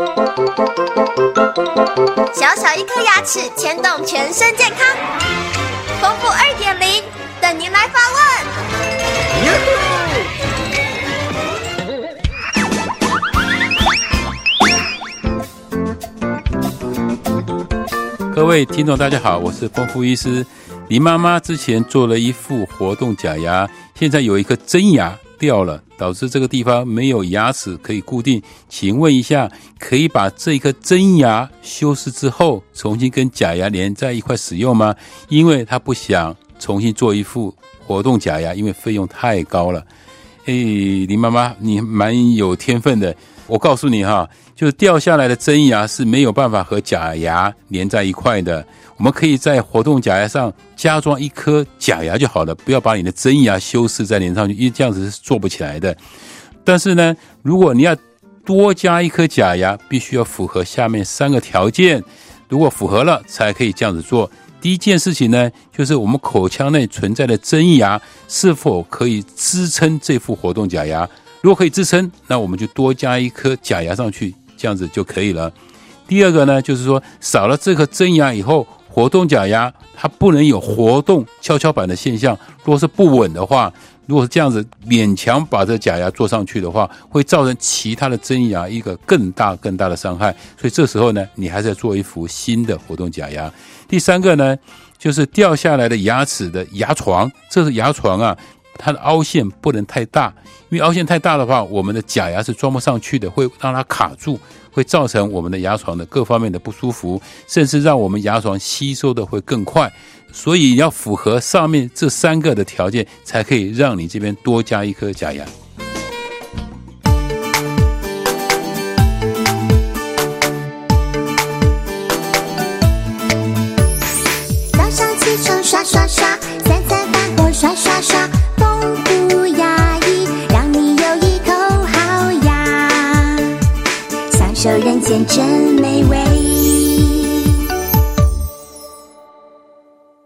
小小一颗牙齿牵动全身健康，丰富二点零等您来发问。各位听众，大家好，我是丰富医师。林妈妈之前做了一副活动假牙，现在有一颗真牙掉了，导致这个地方没有牙齿可以固定。请问一下，可以把这一颗真牙修饰之后，重新跟假牙连在一块使用吗？因为他不想重新做一副活动假牙，因为费用太高了。哎，林妈妈，你蛮有天分的。我告诉你哈，就掉下来的真牙是没有办法和假牙连在一块的。我们可以在活动假牙上加装一颗假牙就好了，不要把你的真牙修饰再连上去，因为这样子是做不起来的。但是呢，如果你要多加一颗假牙，必须要符合下面三个条件。如果符合了，才可以这样子做。第一件事情呢，就是我们口腔内存在的真牙是否可以支撑这副活动假牙。如果可以支撑，那我们就多加一颗假牙上去，这样子就可以了。第二个呢，就是说少了这颗真牙以后，活动假牙它不能有活动跷跷板的现象。如果是不稳的话，如果是这样子勉强把这假牙做上去的话，会造成其他的真牙一个更大更大的伤害。所以这时候呢，你还是要做一副新的活动假牙。第三个呢，就是掉下来的牙齿的牙床，这是牙床啊。它的凹陷不能太大，因为凹陷太大的话，我们的假牙是装不上去的，会让它卡住，会造成我们的牙床的各方面的不舒服，甚至让我们牙床吸收的会更快。所以要符合上面这三个的条件，才可以让你这边多加一颗假牙。刷刷刷，丰富牙龈，让你有一口好牙，享受人间真美味。